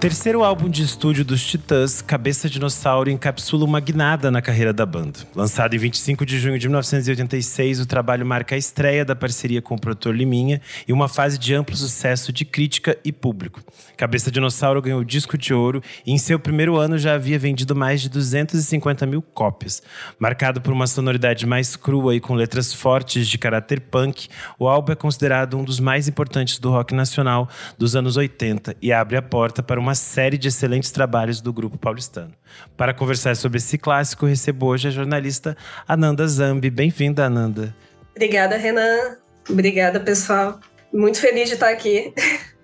terceiro álbum de estúdio dos Titãs, Cabeça Dinossauro encapsula uma guinada na carreira da banda. Lançado em 25 de junho de 1986, o trabalho marca a estreia da parceria com o produtor Liminha e uma fase de amplo sucesso de crítica e público. Cabeça Dinossauro ganhou disco de ouro e em seu primeiro ano já havia vendido mais de 250 mil cópias. Marcado por uma sonoridade mais crua e com letras fortes de caráter punk, o álbum é considerado um dos mais importantes do rock nacional dos anos 80 e abre a porta para uma uma série de excelentes trabalhos do grupo paulistano. Para conversar sobre esse clássico, recebo hoje a jornalista Ananda Zambi. Bem-vinda, Ananda. Obrigada, Renan. Obrigada, pessoal. Muito feliz de estar aqui.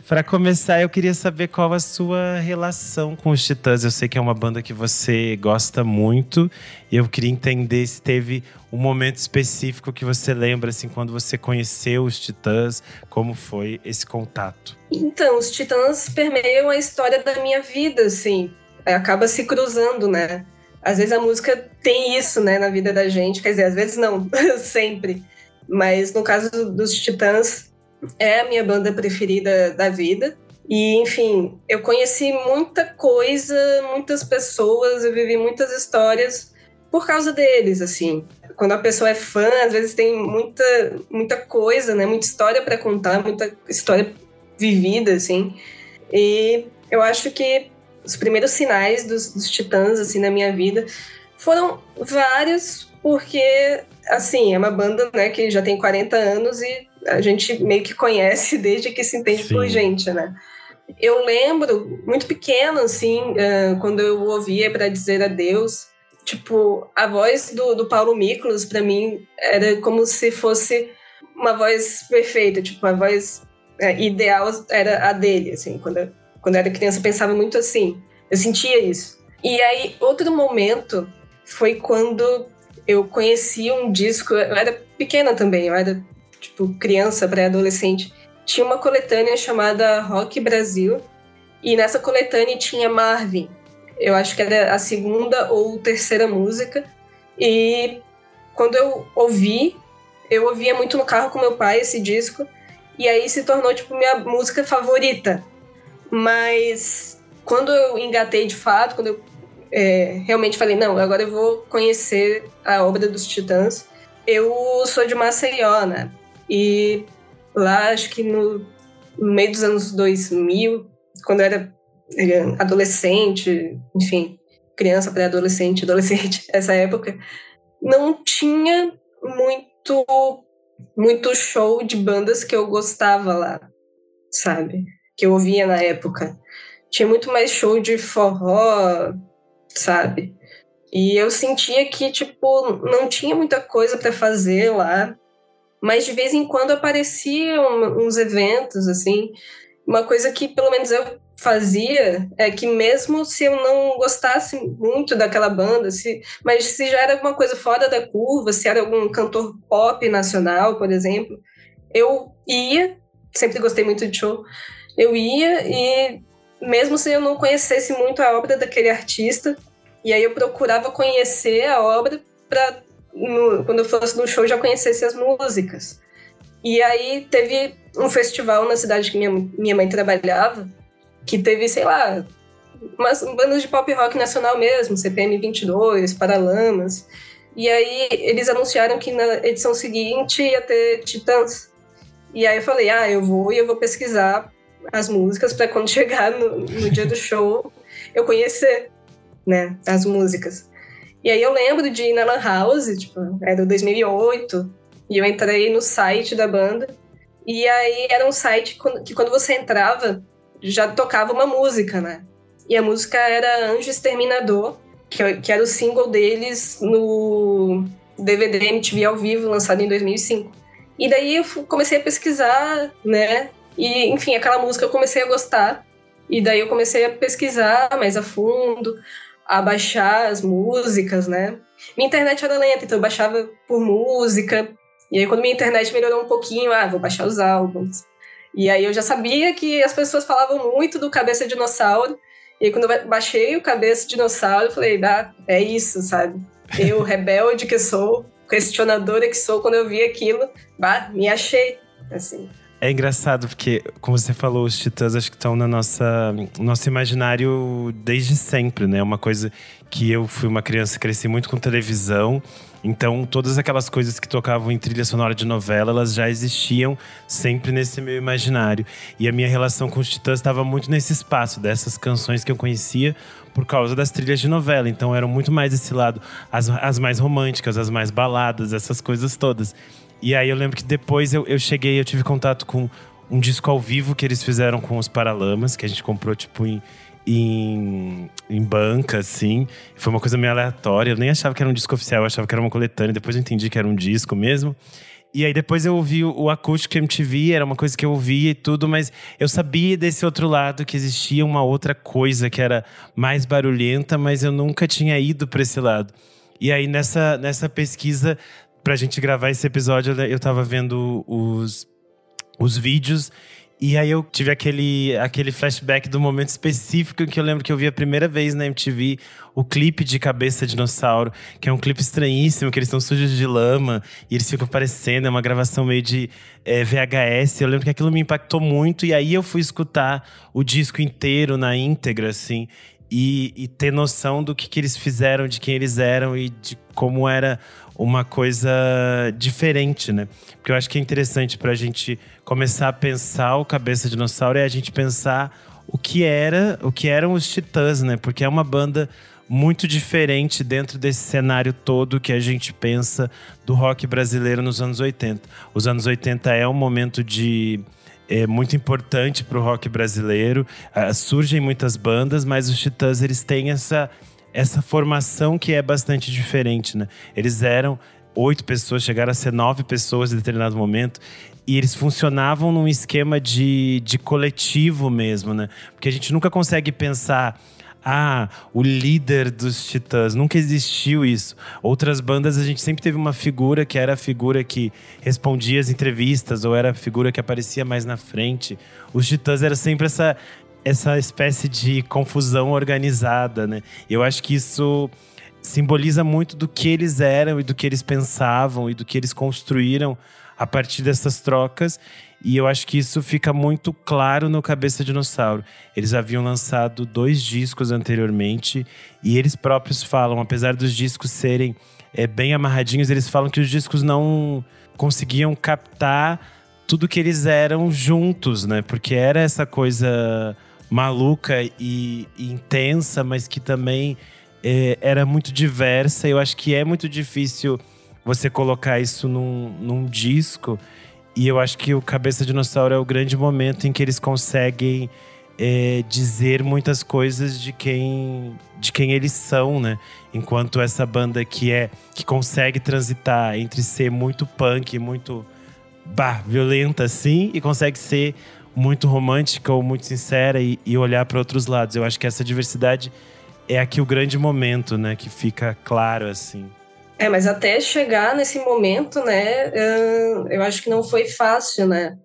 Para começar, eu queria saber qual a sua relação com os Titãs. Eu sei que é uma banda que você gosta muito e eu queria entender se teve um momento específico que você lembra, assim, quando você conheceu os Titãs, como foi esse contato? Então, os Titãs permeiam a história da minha vida, assim, acaba se cruzando, né? Às vezes a música tem isso, né, na vida da gente, quer dizer, às vezes não, sempre. Mas no caso dos Titãs, é a minha banda preferida da vida. E, enfim, eu conheci muita coisa, muitas pessoas, eu vivi muitas histórias por causa deles, assim. Quando a pessoa é fã, às vezes tem muita, muita coisa, né? Muita história para contar, muita história vivida, assim. E eu acho que os primeiros sinais dos, dos Titãs, assim, na minha vida foram vários, porque, assim, é uma banda, né, que já tem 40 anos e a gente meio que conhece desde que se entende Sim. por gente, né? Eu lembro, muito pequena, assim, quando eu ouvia para dizer adeus, tipo, a voz do, do Paulo Miklos, para mim, era como se fosse uma voz perfeita, tipo, a voz uh, ideal era a dele, assim, quando eu, quando eu era criança eu pensava muito assim, eu sentia isso. E aí, outro momento foi quando eu conheci um disco, eu era pequena também, eu era tipo, criança, pré-adolescente, tinha uma coletânea chamada Rock Brasil, e nessa coletânea tinha Marvin. Eu acho que era a segunda ou terceira música. E quando eu ouvi, eu ouvia muito no carro com meu pai esse disco, e aí se tornou tipo minha música favorita. Mas quando eu engatei de fato, quando eu é, realmente falei, não, agora eu vou conhecer a obra dos Titãs, eu sou de Maceió, né? E lá, acho que no, no meio dos anos 2000, quando eu era, era adolescente, enfim, criança, pré-adolescente, adolescente, essa época, não tinha muito muito show de bandas que eu gostava lá, sabe? Que eu ouvia na época. Tinha muito mais show de forró, sabe? E eu sentia que, tipo, não tinha muita coisa para fazer lá mas de vez em quando apareciam uns eventos, assim. Uma coisa que pelo menos eu fazia é que mesmo se eu não gostasse muito daquela banda, se, mas se já era alguma coisa fora da curva, se era algum cantor pop nacional, por exemplo, eu ia, sempre gostei muito de show, eu ia e mesmo se eu não conhecesse muito a obra daquele artista, e aí eu procurava conhecer a obra para no, quando eu fosse no show, já conhecesse as músicas. E aí teve um festival na cidade que minha, minha mãe trabalhava, que teve, sei lá, umas bandas de pop rock nacional mesmo, CPM 22, Paralamas. E aí eles anunciaram que na edição seguinte ia ter Titãs. E aí eu falei, ah, eu vou e eu vou pesquisar as músicas para quando chegar no, no dia do show eu conhecer, né, as músicas. E aí eu lembro de ir na Lan House, tipo, era 2008, e eu entrei no site da banda. E aí era um site que quando você entrava, já tocava uma música, né? E a música era Anjo Exterminador, que, que era o single deles no DVD MTV ao vivo, lançado em 2005. E daí eu comecei a pesquisar, né? E, enfim, aquela música eu comecei a gostar. E daí eu comecei a pesquisar mais a fundo a baixar as músicas, né? Minha internet era lenta, então eu baixava por música. E aí, quando minha internet melhorou um pouquinho, ah, vou baixar os álbuns. E aí eu já sabia que as pessoas falavam muito do Cabeça Dinossauro. E aí, quando eu baixei o Cabeça Dinossauro, eu falei, ah, é isso, sabe? Eu, rebelde que sou, questionadora que sou, quando eu vi aquilo, bah, me achei, assim. É engraçado porque, como você falou, os Titãs acho que estão na nossa nosso imaginário desde sempre, né? Uma coisa que eu fui uma criança, cresci muito com televisão, então todas aquelas coisas que tocavam em trilha sonora de novela, elas já existiam sempre nesse meu imaginário. E a minha relação com os Titãs estava muito nesse espaço dessas canções que eu conhecia por causa das trilhas de novela. Então eram muito mais esse lado, as, as mais românticas, as mais baladas, essas coisas todas. E aí eu lembro que depois eu, eu cheguei, eu tive contato com um disco ao vivo que eles fizeram com os Paralamas, que a gente comprou, tipo, em, em, em banca, assim. Foi uma coisa meio aleatória. Eu nem achava que era um disco oficial, eu achava que era uma coletânea. Depois eu entendi que era um disco mesmo. E aí depois eu ouvi o, acústico MTV, era uma coisa que eu ouvia e tudo, mas eu sabia desse outro lado que existia uma outra coisa que era mais barulhenta, mas eu nunca tinha ido para esse lado. E aí nessa, nessa pesquisa pra gente gravar esse episódio, eu tava vendo os, os vídeos e aí eu tive aquele, aquele flashback do momento específico em que eu lembro que eu vi a primeira vez na MTV o clipe de Cabeça Dinossauro, que é um clipe estranhíssimo, que eles estão sujos de lama e eles ficam aparecendo, é uma gravação meio de é, VHS. Eu lembro que aquilo me impactou muito e aí eu fui escutar o disco inteiro na íntegra, assim, e, e ter noção do que, que eles fizeram, de quem eles eram e de como era uma coisa diferente, né? Porque eu acho que é interessante para a gente começar a pensar o Cabeça Dinossauro é a gente pensar o que era, o que eram os Titãs, né? Porque é uma banda muito diferente dentro desse cenário todo que a gente pensa do rock brasileiro nos anos 80. Os anos 80 é um momento de é muito importante para o rock brasileiro. Uh, surgem muitas bandas, mas os Titãs eles têm essa essa formação que é bastante diferente, né? Eles eram oito pessoas, chegaram a ser nove pessoas em determinado momento. E eles funcionavam num esquema de, de coletivo mesmo, né? Porque a gente nunca consegue pensar ah, o líder dos Titãs. Nunca existiu isso. Outras bandas a gente sempre teve uma figura que era a figura que respondia as entrevistas ou era a figura que aparecia mais na frente. Os Titãs era sempre essa essa espécie de confusão organizada, né? Eu acho que isso simboliza muito do que eles eram e do que eles pensavam e do que eles construíram a partir dessas trocas. E eu acho que isso fica muito claro no Cabeça Dinossauro. Eles haviam lançado dois discos anteriormente e eles próprios falam, apesar dos discos serem é, bem amarradinhos, eles falam que os discos não conseguiam captar tudo que eles eram juntos, né? Porque era essa coisa maluca e, e intensa, mas que também é, era muito diversa. Eu acho que é muito difícil você colocar isso num, num disco. E eu acho que o Cabeça Dinossauro é o grande momento em que eles conseguem é, dizer muitas coisas de quem de quem eles são, né? Enquanto essa banda que é que consegue transitar entre ser muito punk, muito bah, violenta assim e consegue ser muito romântica ou muito sincera e, e olhar para outros lados. Eu acho que essa diversidade é aqui o grande momento, né? Que fica claro, assim. É, mas até chegar nesse momento, né? Eu acho que não foi fácil, né?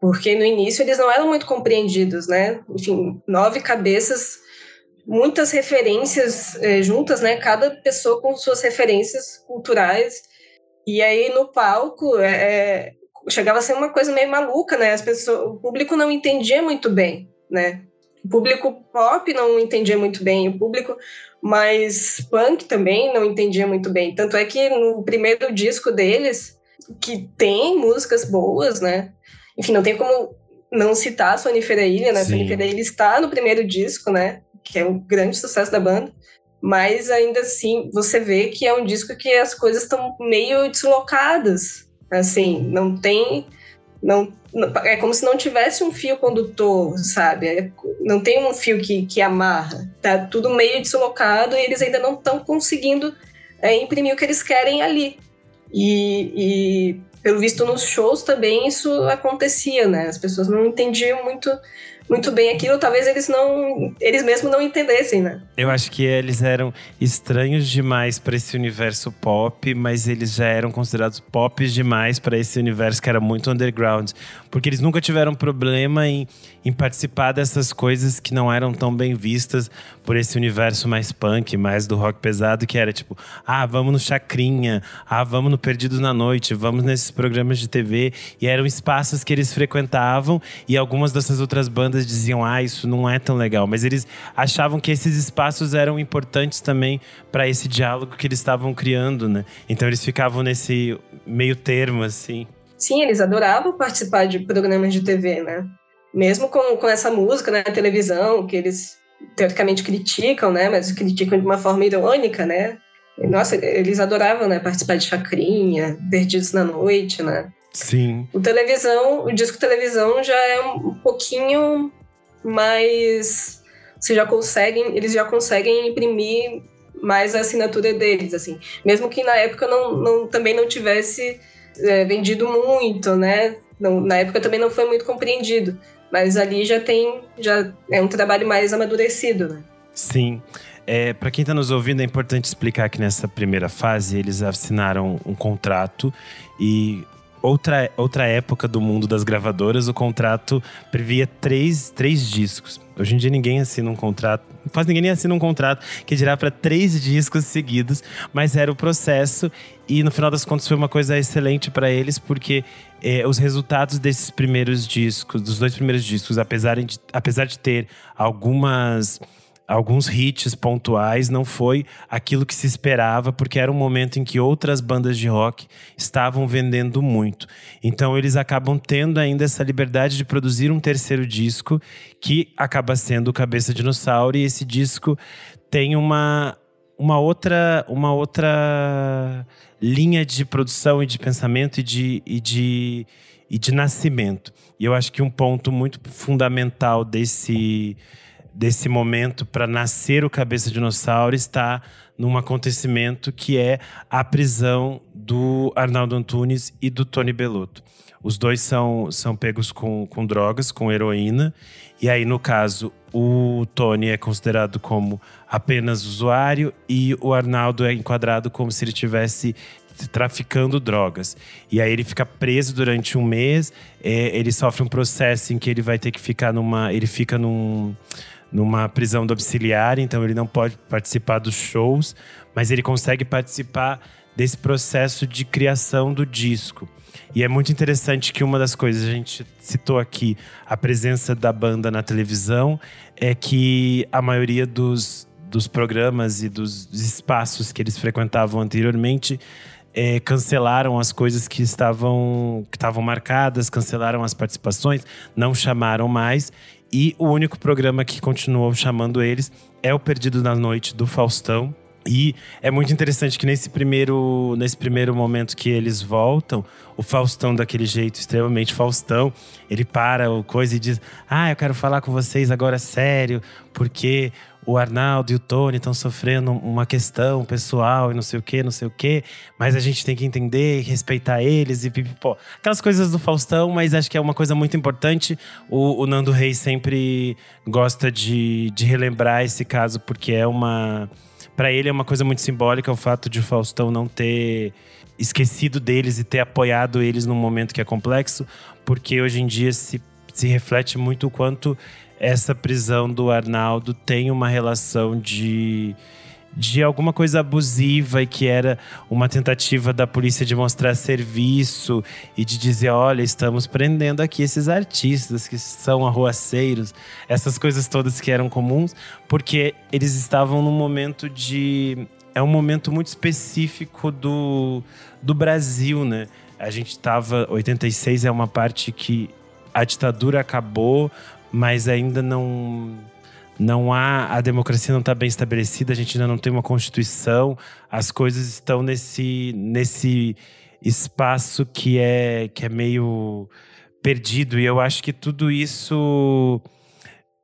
Porque no início eles não eram muito compreendidos, né? Enfim, nove cabeças, muitas referências é, juntas, né? Cada pessoa com suas referências culturais. E aí no palco, é, é chegava a ser uma coisa meio maluca, né? As pessoas, o público não entendia muito bem, né? O público pop não entendia muito bem, o público mais punk também não entendia muito bem. Tanto é que no primeiro disco deles, que tem músicas boas, né? Enfim, não tem como não citar a Sonifera Ilha, né? A Sonifera Ilha está no primeiro disco, né? Que é um grande sucesso da banda. Mas ainda assim, você vê que é um disco que as coisas estão meio deslocadas, Assim, não tem. Não, é como se não tivesse um fio condutor, sabe? É, não tem um fio que, que amarra. Tá tudo meio deslocado e eles ainda não estão conseguindo é, imprimir o que eles querem ali. E, e, pelo visto nos shows também isso acontecia, né? As pessoas não entendiam muito muito bem aquilo, talvez eles não, eles mesmos não entendessem, né? Eu acho que eles eram estranhos demais para esse universo pop, mas eles já eram considerados pop demais para esse universo que era muito underground, porque eles nunca tiveram problema em, em participar dessas coisas que não eram tão bem vistas por esse universo mais punk, mais do rock pesado, que era tipo, ah, vamos no Chacrinha, ah, vamos no Perdidos na Noite, vamos nesses programas de TV, e eram espaços que eles frequentavam e algumas dessas outras bandas diziam, ah, isso não é tão legal, mas eles achavam que esses espaços eram importantes também para esse diálogo que eles estavam criando, né? Então eles ficavam nesse meio termo, assim. Sim, eles adoravam participar de programas de TV, né? Mesmo com, com essa música na né, televisão, que eles teoricamente criticam, né? Mas criticam de uma forma irônica, né? Nossa, eles adoravam, né? Participar de Chacrinha, Perdidos na Noite, né? Sim. O televisão, o disco televisão já é um pouquinho mais você já conseguem, eles já conseguem imprimir mais a assinatura deles, assim. Mesmo que na época não, não também não tivesse é, vendido muito, né? Não, na época também não foi muito compreendido. Mas ali já tem, já é um trabalho mais amadurecido, né? Sim. É, para quem está nos ouvindo, é importante explicar que nessa primeira fase eles assinaram um contrato e outra, outra época do mundo das gravadoras, o contrato previa três, três discos. Hoje em dia ninguém assina um contrato, quase ninguém nem assina um contrato que dirá para três discos seguidos, mas era o processo e no final das contas foi uma coisa excelente para eles porque eh, os resultados desses primeiros discos, dos dois primeiros discos, apesar de, apesar de ter algumas alguns hits pontuais, não foi aquilo que se esperava, porque era um momento em que outras bandas de rock estavam vendendo muito. Então eles acabam tendo ainda essa liberdade de produzir um terceiro disco, que acaba sendo o Cabeça Dinossauro, e esse disco tem uma, uma outra uma outra linha de produção e de pensamento e de, e de, e de nascimento. E eu acho que um ponto muito fundamental desse desse momento para nascer o Cabeça Dinossauro está num acontecimento que é a prisão do Arnaldo Antunes e do Tony Belotto. Os dois são, são pegos com, com drogas, com heroína. E aí, no caso, o Tony é considerado como apenas usuário e o Arnaldo é enquadrado como se ele tivesse traficando drogas. E aí ele fica preso durante um mês. É, ele sofre um processo em que ele vai ter que ficar numa. Ele fica num numa prisão domiciliar, então ele não pode participar dos shows, mas ele consegue participar desse processo de criação do disco. E é muito interessante que uma das coisas a gente citou aqui, a presença da banda na televisão, é que a maioria dos, dos programas e dos espaços que eles frequentavam anteriormente é, cancelaram as coisas que estavam que estavam marcadas, cancelaram as participações, não chamaram mais e o único programa que continuou chamando eles é o Perdido na Noite do Faustão. E é muito interessante que nesse primeiro, nesse primeiro momento que eles voltam, o Faustão, daquele jeito extremamente Faustão, ele para o coisa e diz: Ah, eu quero falar com vocês agora sério, porque o Arnaldo e o Tony estão sofrendo uma questão pessoal e não sei o que, não sei o que, mas a gente tem que entender e respeitar eles e pipipó. Aquelas coisas do Faustão, mas acho que é uma coisa muito importante. O, o Nando Reis sempre gosta de, de relembrar esse caso, porque é uma. Para ele é uma coisa muito simbólica o fato de o Faustão não ter esquecido deles e ter apoiado eles num momento que é complexo, porque hoje em dia se, se reflete muito o quanto essa prisão do Arnaldo tem uma relação de de alguma coisa abusiva e que era uma tentativa da polícia de mostrar serviço e de dizer, olha, estamos prendendo aqui esses artistas que são arruaceiros, essas coisas todas que eram comuns, porque eles estavam num momento de é um momento muito específico do, do Brasil, né? A gente estava 86 é uma parte que a ditadura acabou, mas ainda não não há a democracia não está bem estabelecida, a gente ainda não tem uma constituição, as coisas estão nesse nesse espaço que é que é meio perdido. E eu acho que tudo isso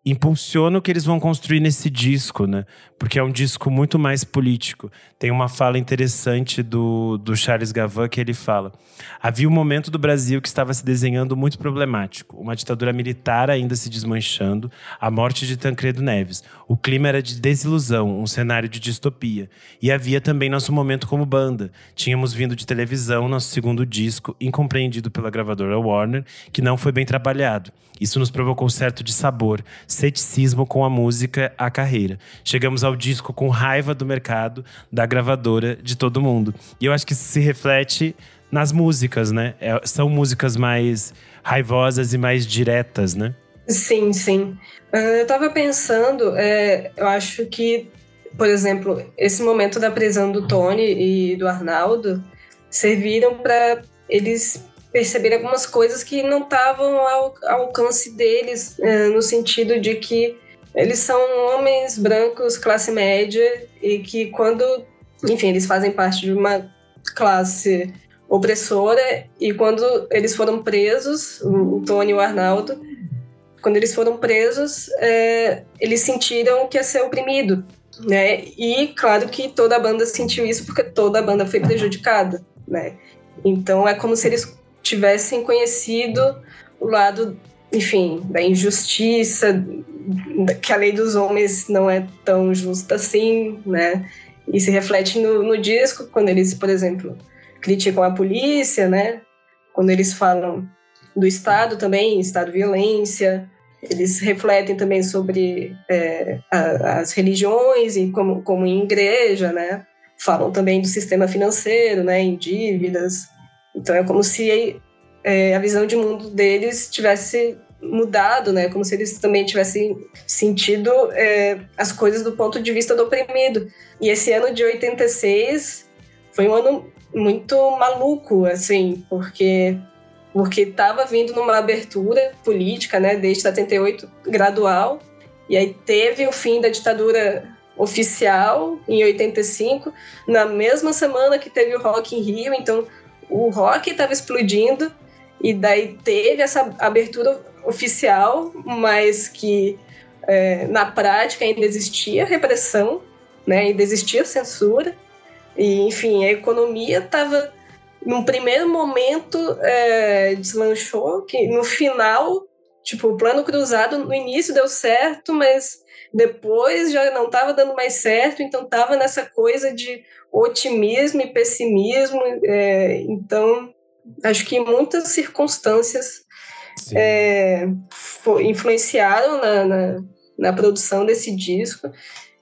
impulsiona o que eles vão construir nesse disco, né? Porque é um disco muito mais político. Tem uma fala interessante do, do Charles Gavin que ele fala: havia um momento do Brasil que estava se desenhando muito problemático, uma ditadura militar ainda se desmanchando, a morte de Tancredo Neves. O clima era de desilusão, um cenário de distopia. E havia também nosso momento como banda. Tínhamos vindo de televisão, nosso segundo disco, incompreendido pela gravadora Warner, que não foi bem trabalhado. Isso nos provocou certo de sabor, ceticismo com a música, a carreira. Chegamos ao disco com raiva do mercado, da gravadora, de todo mundo. E eu acho que isso se reflete nas músicas, né? É, são músicas mais raivosas e mais diretas, né? Sim, sim. Ah, eu tava pensando, é, eu acho que, por exemplo, esse momento da prisão do Tony e do Arnaldo serviram para eles perceber algumas coisas que não estavam ao, alcance deles, é, no sentido de que eles são homens brancos, classe média, e que quando, enfim, eles fazem parte de uma classe opressora, e quando eles foram presos, o Tony e o Arnaldo, quando eles foram presos, é, eles sentiram que ia ser oprimido, né? E claro que toda a banda sentiu isso porque toda a banda foi prejudicada, né? Então é como se eles tivessem conhecido o lado, enfim, da injustiça, que a lei dos homens não é tão justa assim, né? E se reflete no, no disco, quando eles, por exemplo, criticam a polícia, né? Quando eles falam do Estado também, Estado violência, eles refletem também sobre é, a, as religiões e como, como em igreja, né? Falam também do sistema financeiro, né? Em dívidas, então é como se é, a visão de mundo deles tivesse mudado, né? Como se eles também tivessem sentido é, as coisas do ponto de vista do oprimido. E esse ano de 86 foi um ano muito maluco, assim, porque porque estava vindo numa abertura política, né, desde 78 gradual, e aí teve o fim da ditadura oficial em 85, na mesma semana que teve o Rock in Rio, então o rock estava explodindo e daí teve essa abertura oficial, mas que é, na prática ainda existia repressão, né, ainda existia censura e enfim a economia estava num primeiro momento é, deslanchou, que no final tipo o plano cruzado no início deu certo, mas depois já não estava dando mais certo, então estava nessa coisa de otimismo e pessimismo. É, então, acho que muitas circunstâncias é, influenciaram na, na, na, produção desse disco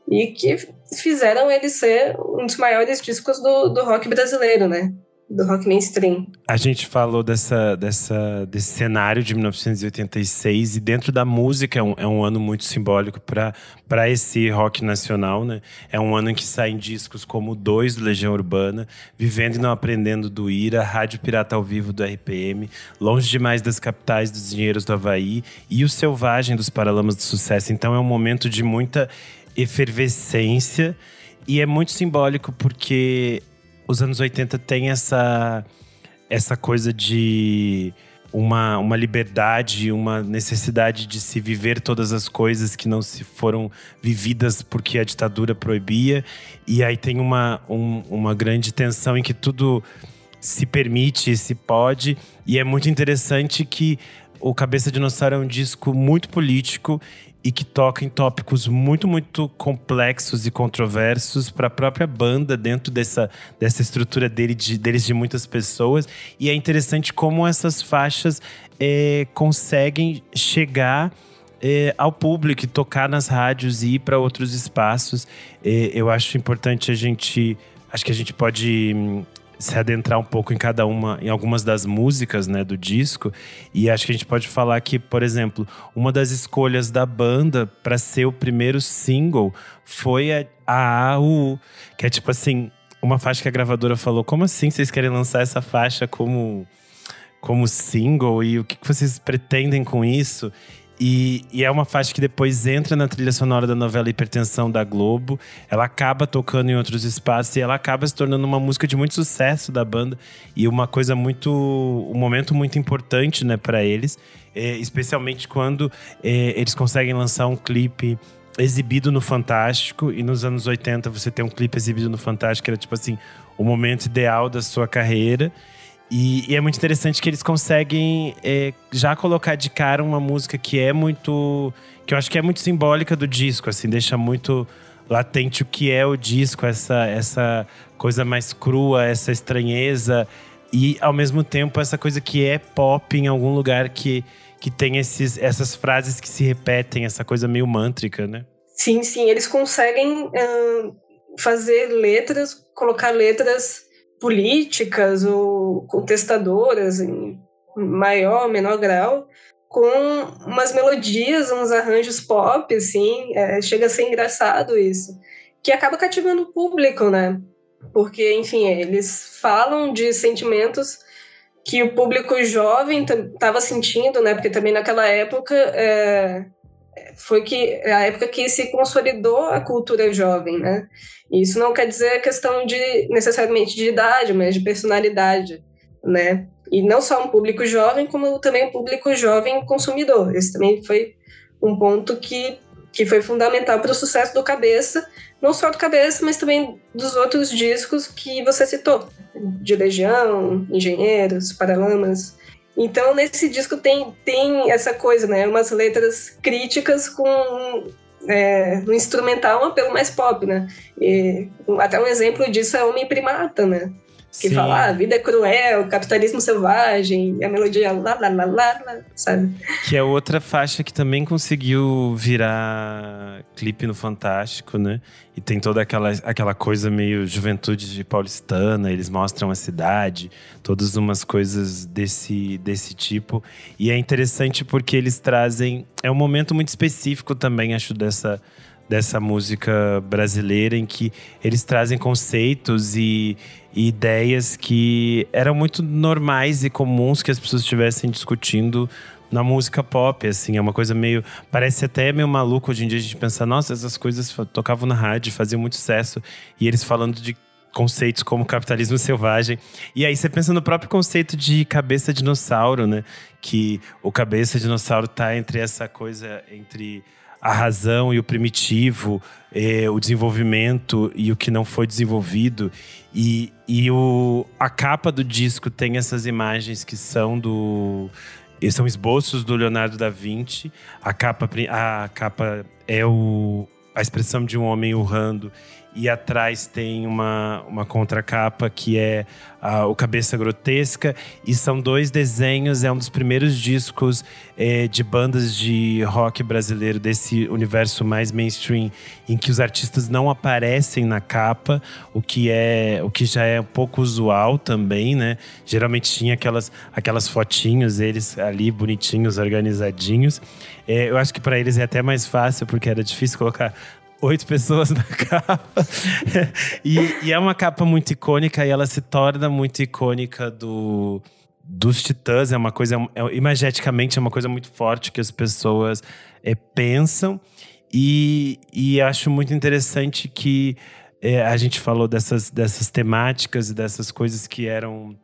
e que fizeram ele ser um dos maiores discos do, do rock brasileiro, né? Do rock mainstream. A gente falou dessa, dessa, desse cenário de 1986 e dentro da música é um, é um ano muito simbólico para esse rock nacional, né? É um ano em que saem discos como Dois do Legião Urbana, Vivendo e Não Aprendendo do Ira, Rádio Pirata ao Vivo do RPM, Longe Demais das Capitais dos Dinheiros do Havaí e O Selvagem dos Paralamas do Sucesso. Então é um momento de muita efervescência e é muito simbólico porque os anos 80 tem essa, essa coisa de uma, uma liberdade, uma necessidade de se viver todas as coisas que não se foram vividas porque a ditadura proibia. E aí tem uma, um, uma grande tensão em que tudo se permite, se pode. E é muito interessante que o Cabeça Dinossauro é um disco muito político e que toca em tópicos muito, muito complexos e controversos para a própria banda dentro dessa, dessa estrutura dele, de, deles de muitas pessoas. E é interessante como essas faixas é, conseguem chegar é, ao público, tocar nas rádios e ir para outros espaços. É, eu acho importante a gente. Acho que a gente pode hum, se adentrar um pouco em cada uma, em algumas das músicas, né, do disco. E acho que a gente pode falar que, por exemplo, uma das escolhas da banda para ser o primeiro single foi a, a AU, que é tipo assim, uma faixa que a gravadora falou: "Como assim vocês querem lançar essa faixa como como single e o que vocês pretendem com isso?" E, e, é uma faixa que depois entra na trilha sonora da novela Hipertensão da Globo. Ela acaba tocando em outros espaços e ela acaba se tornando uma música de muito sucesso da banda e uma coisa muito, um momento muito importante, né, para eles, é, especialmente quando é, eles conseguem lançar um clipe exibido no Fantástico e nos anos 80 você tem um clipe exibido no Fantástico era tipo assim o momento ideal da sua carreira. E, e, é muito interessante que eles conseguem é, já colocar de cara uma música que é muito. que eu acho que é muito simbólica do disco, assim, deixa muito latente o que é o disco, essa, essa coisa mais crua, essa estranheza, e ao mesmo tempo essa coisa que é pop em algum lugar que, que tem esses, essas frases que se repetem, essa coisa meio mântrica, né? Sim, sim, eles conseguem fazer letras, colocar letras políticas ou contestadoras em maior ou menor grau, com umas melodias, uns arranjos pop, assim, é, chega a ser engraçado isso, que acaba cativando o público, né? Porque, enfim, eles falam de sentimentos que o público jovem estava sentindo, né? Porque também naquela época é, foi que a época que se consolidou a cultura jovem, né? Isso não quer dizer questão de necessariamente de idade, mas de personalidade, né? E não só um público jovem, como também um público jovem consumidor. Esse também foi um ponto que, que foi fundamental para o sucesso do Cabeça, não só do Cabeça, mas também dos outros discos que você citou, de Legião, Engenheiros, Paralamas. Então, nesse disco tem, tem essa coisa, né? Umas letras críticas com é, instrumental um apelo mais pop, né? E até um exemplo disso é Homem Primata, né? Que Sim. fala, ah, a vida é cruel, capitalismo selvagem, a melodia lá, lá, lá, lá, lá, sabe? Que é outra faixa que também conseguiu virar clipe no Fantástico, né? E tem toda aquela, aquela coisa meio juventude de paulistana, eles mostram a cidade, todas umas coisas desse, desse tipo. E é interessante porque eles trazem. É um momento muito específico também, acho, dessa dessa música brasileira em que eles trazem conceitos e, e, ideias que eram muito normais e comuns que as pessoas estivessem discutindo na música pop, assim, é uma coisa meio. Parece até meio maluco hoje em dia a gente pensar, nossa, essas coisas tocavam na rádio, faziam muito sucesso. E eles falando de conceitos como capitalismo selvagem. E aí você pensa no próprio conceito de cabeça dinossauro, né? Que o cabeça dinossauro tá entre essa coisa entre a razão e o primitivo, é, o desenvolvimento e o que não foi desenvolvido. E, e o, a capa do disco tem essas imagens que são do. São esboços do Leonardo da Vinci. A capa, a capa é o, a expressão de um homem urrando e atrás tem uma, uma contracapa que é o Cabeça Grotesca. E são dois desenhos, é um dos primeiros discos é, de bandas de rock brasileiro desse universo mais mainstream, em que os artistas não aparecem na capa, o que é o que já é um pouco usual também, né? Geralmente tinha aquelas, aquelas fotinhos, eles ali bonitinhos, organizadinhos. É, eu acho que para eles é até mais fácil, porque era difícil colocar oito pessoas na capa. e, e, é uma capa muito icônica e ela se torna muito icônica do, dos Titãs. É uma coisa, é, imageticamente, é uma coisa muito forte que as pessoas é, pensam. E, e acho muito interessante que é, a gente falou dessas, dessas temáticas e dessas coisas que eram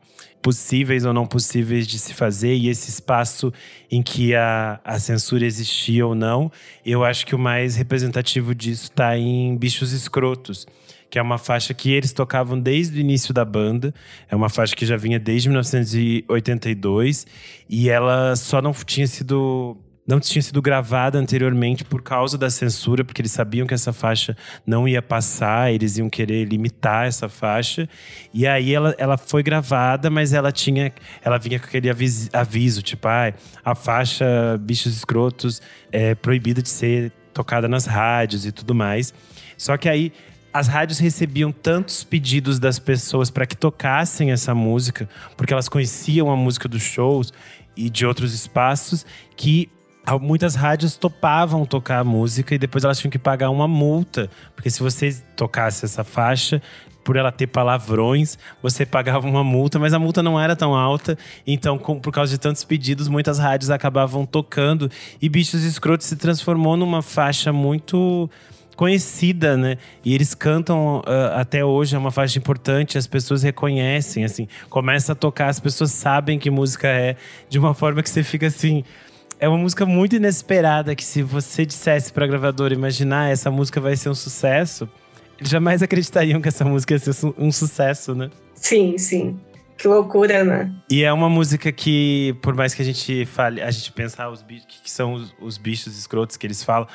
possíveis ou não possíveis de se fazer e esse espaço em que a, a censura existia ou não, eu acho que o mais representativo disso está em Bichos Escrotos, que é uma faixa que eles tocavam desde o início da banda. É uma faixa que já vinha desde 1982 e ela só não tinha sido não tinha sido gravada anteriormente por causa da censura, porque eles sabiam que essa faixa não ia passar, eles iam querer limitar essa faixa. E aí ela, ela foi gravada, mas ela tinha, ela vinha com aquele aviso, aviso tipo, ah, a faixa Bichos Escrotos é proibida de ser tocada nas rádios e tudo mais. Só que aí as rádios recebiam tantos pedidos das pessoas para que tocassem essa música, porque elas conheciam a música dos shows e de outros espaços, que muitas rádios topavam tocar a música e depois elas tinham que pagar uma multa. Porque se você tocasse essa faixa, por ela ter palavrões, você pagava uma multa, mas a multa não era tão alta. Então, com, por causa de tantos pedidos, muitas rádios acabavam tocando. E Bichos Escrotos se transformou numa faixa muito conhecida, né? E eles cantam uh, até hoje, é uma faixa importante, as pessoas reconhecem, assim, começa a tocar, as pessoas sabem que música é, de uma forma que você fica assim. É uma música muito inesperada que se você dissesse para a gravadora imaginar essa música vai ser um sucesso, eles jamais acreditariam que essa música ia ser um sucesso, né? Sim, sim. Que loucura, né? E é uma música que, por mais que a gente fale, a gente pensar os bichos, que são os, os bichos escrotos que eles falam,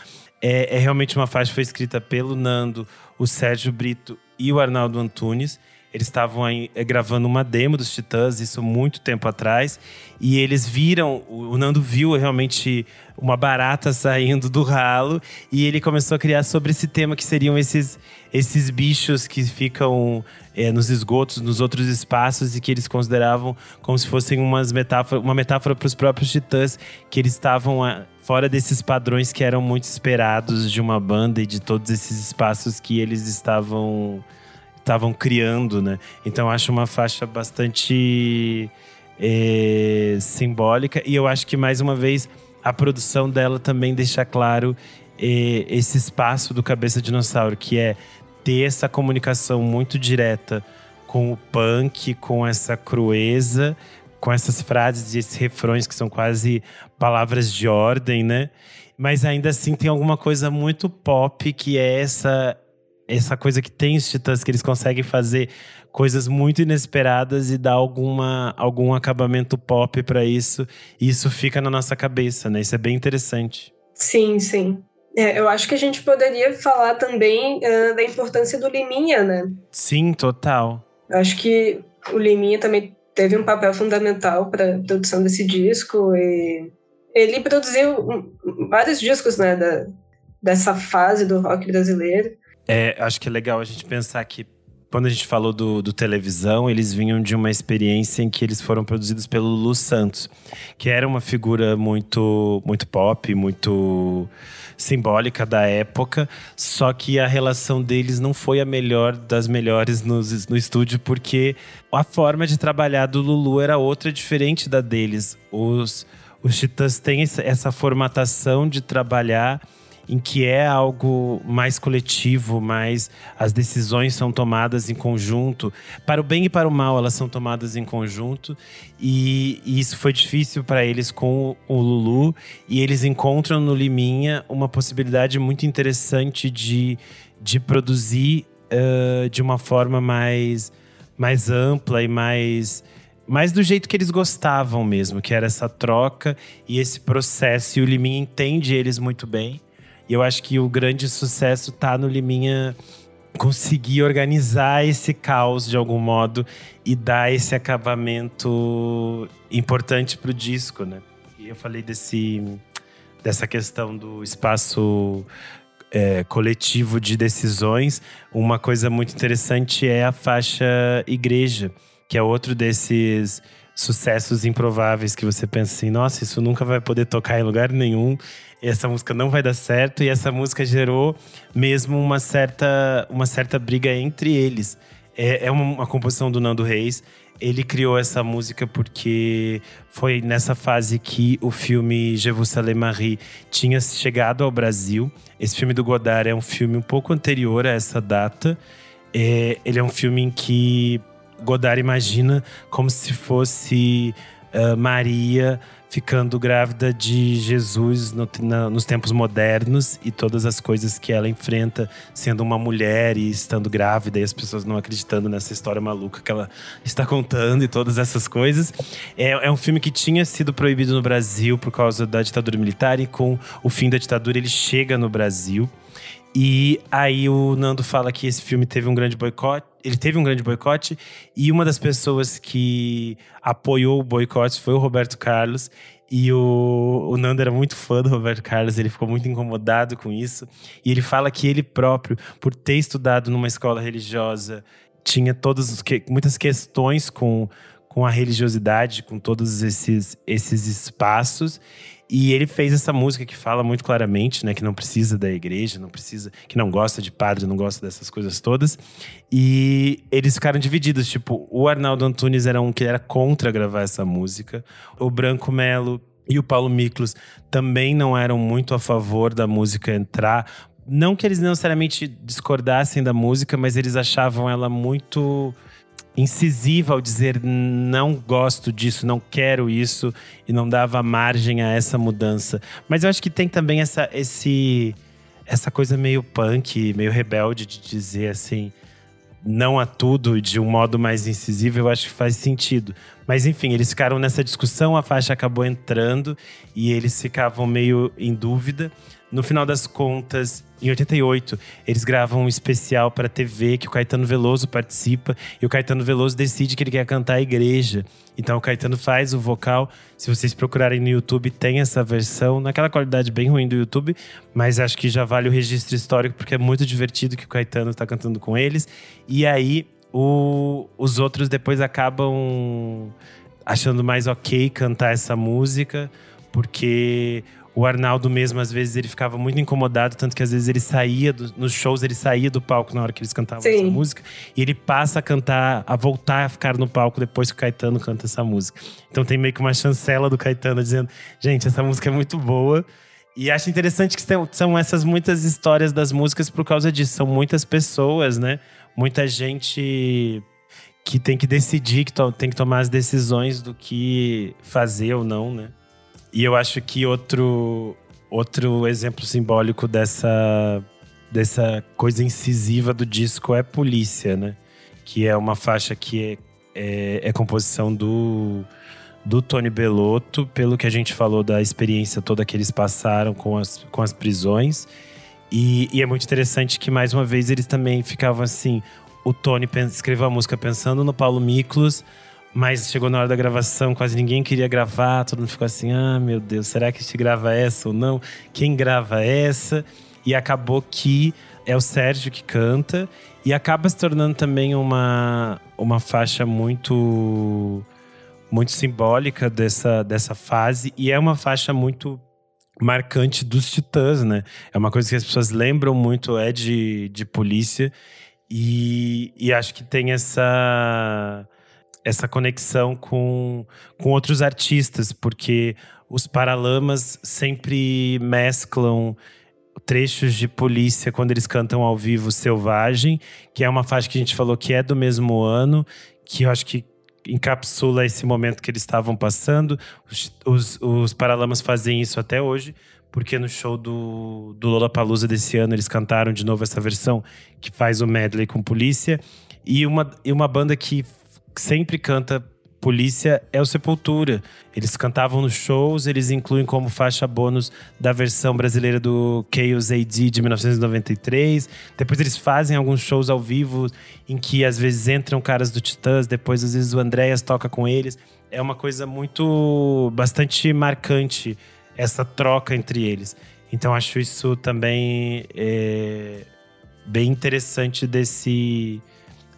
é, é, realmente uma faixa que foi escrita pelo Nando, o Sérgio Brito e o Arnaldo Antunes. Eles estavam eh, gravando uma demo dos Titãs, isso muito tempo atrás, e eles viram, o Nando viu realmente uma barata saindo do ralo, e ele começou a criar sobre esse tema que seriam esses, esses bichos que ficam é, nos esgotos, nos outros espaços, e que eles consideravam como se fossem umas metáfora, uma metáfora para os próprios Titãs, que eles estavam a, fora desses padrões que eram muito esperados de uma banda e de todos esses espaços que eles estavam estavam criando, né? Então acho uma faixa bastante é, simbólica e eu acho que mais uma vez a produção dela também deixa claro é, esse espaço do cabeça dinossauro que é ter essa comunicação muito direta com o punk, com essa crueza, com essas frases e esses refrões que são quase palavras de ordem, né? Mas ainda assim tem alguma coisa muito pop que é essa essa coisa que tem os Titãs, que eles conseguem fazer coisas muito inesperadas e dar alguma, algum acabamento pop para isso. E isso fica na nossa cabeça, né? Isso é bem interessante. Sim, sim. É, eu acho que a gente poderia falar também uh, da importância do Liminha, né? Sim, total. Eu acho que o Liminha também teve um papel fundamental para a produção desse disco e ele produziu vários discos, né, da, dessa fase do rock brasileiro. É, acho que é legal a gente pensar que quando a gente falou do, do, televisão, eles vinham de uma experiência em que eles foram produzidos pelo Lu Santos, que era uma figura muito, muito pop, muito simbólica da época, só que a relação deles não foi a melhor das melhores no, no estúdio, porque a forma de trabalhar do Lulu era outra, diferente da deles. Os, os Titãs têm essa formatação de trabalhar em que é algo mais coletivo, mais as decisões são tomadas em conjunto. Para o bem e para o mal, elas são tomadas em conjunto. E, e isso foi difícil para eles com o Lulu. E eles encontram no Liminha uma possibilidade muito interessante de, de produzir uh, de uma forma mais, mais ampla e mais mais do jeito que eles gostavam mesmo, que era essa troca e esse processo. E o Liminha entende eles muito bem. E eu acho que o grande sucesso tá no Liminha conseguir organizar esse caos de algum modo e dar esse acabamento importante pro disco, né? Eu falei desse dessa questão do espaço é, coletivo de decisões. Uma coisa muito interessante é a faixa igreja, que é outro desses sucessos improváveis que você pensa assim, nossa, isso nunca vai poder tocar em lugar nenhum essa música não vai dar certo e essa música gerou mesmo uma certa, uma certa briga entre eles. É, é uma, uma composição do Nando Reis. Ele criou essa música porque foi nessa fase que o filme Je vous salue Marie tinha chegado ao Brasil. Esse filme do Godard é um filme um pouco anterior a essa data. É, ele é um filme em que Godard imagina como se fosse uh, Maria ficando grávida de Jesus no, na, nos tempos modernos e todas as coisas que ela enfrenta sendo uma mulher e estando grávida e as pessoas não acreditando nessa história maluca que ela está contando e todas essas coisas. É, é um filme que tinha sido proibido no Brasil por causa da ditadura militar e com o fim da ditadura ele chega no Brasil. E aí o Nando fala que esse filme teve um grande boicote. Ele teve um grande boicote e uma das pessoas que apoiou o boicote foi o Roberto Carlos. E o, o Nando era muito fã do Roberto Carlos, ele ficou muito incomodado com isso. E ele fala que ele próprio, por ter estudado numa escola religiosa, tinha todas muitas questões com, com a religiosidade, com todos esses, esses espaços. E ele fez essa música que fala muito claramente, né, que não precisa da igreja, não precisa, que não gosta de padre, não gosta dessas coisas todas. E eles ficaram divididos, tipo, o Arnaldo Antunes era um que era contra gravar essa música, o Branco Melo e o Paulo Miklos também não eram muito a favor da música entrar. Não que eles necessariamente discordassem da música, mas eles achavam ela muito incisiva ao dizer não gosto disso, não quero isso e não dava margem a essa mudança. Mas eu acho que tem também essa esse essa coisa meio punk, meio rebelde de dizer assim, não a tudo de um modo mais incisivo, eu acho que faz sentido. Mas enfim, eles ficaram nessa discussão, a faixa acabou entrando e eles ficavam meio em dúvida. No final das contas, em 88, eles gravam um especial para TV que o Caetano Veloso participa e o Caetano Veloso decide que ele quer cantar a igreja. Então o Caetano faz o vocal. Se vocês procurarem no YouTube, tem essa versão, naquela qualidade bem ruim do YouTube, mas acho que já vale o registro histórico porque é muito divertido que o Caetano está cantando com eles. E aí o, os outros depois acabam achando mais ok cantar essa música, porque o Arnaldo mesmo, às vezes, ele ficava muito incomodado, tanto que às vezes ele saía do, nos shows, ele saía do palco na hora que eles cantavam Sim. essa música, e ele passa a cantar, a voltar a ficar no palco depois que o Caetano canta essa música. Então tem meio que uma chancela do Caetano dizendo: gente, essa música é muito boa. E acho interessante que são essas muitas histórias das músicas por causa disso. São muitas pessoas, né? Muita gente que tem que decidir, que tem que tomar as decisões do que fazer ou não, né? E eu acho que outro, outro exemplo simbólico dessa, dessa coisa incisiva do disco é Polícia, né? Que é uma faixa que é, é, é composição do, do Tony Belotto, pelo que a gente falou da experiência toda que eles passaram com as, com as prisões. E, e é muito interessante que, mais uma vez, eles também ficavam assim. O Tony escreveu a música pensando no Paulo Miklos, mas chegou na hora da gravação, quase ninguém queria gravar, todo mundo ficou assim: ah, meu Deus, será que a gente grava essa ou não? Quem grava essa? E acabou que é o Sérgio que canta, e acaba se tornando também uma, uma faixa muito muito simbólica dessa, dessa fase e é uma faixa muito marcante dos Titãs, né? É uma coisa que as pessoas lembram muito é de, de polícia e, e acho que tem essa essa conexão com, com outros artistas, porque os Paralamas sempre mesclam trechos de polícia quando eles cantam ao vivo Selvagem, que é uma faixa que a gente falou que é do mesmo ano, que eu acho que encapsula esse momento que eles estavam passando. Os, os, os Paralamas fazem isso até hoje, porque no show do, do Lollapalooza desse ano eles cantaram de novo essa versão que faz o medley com polícia. E uma, e uma banda que sempre canta polícia é o Sepultura. Eles cantavam nos shows, eles incluem como faixa bônus da versão brasileira do Chaos AD de 1993. Depois eles fazem alguns shows ao vivo em que às vezes entram caras do Titãs, depois às vezes o Andréas toca com eles. É uma coisa muito bastante marcante essa troca entre eles. Então acho isso também é, bem interessante desse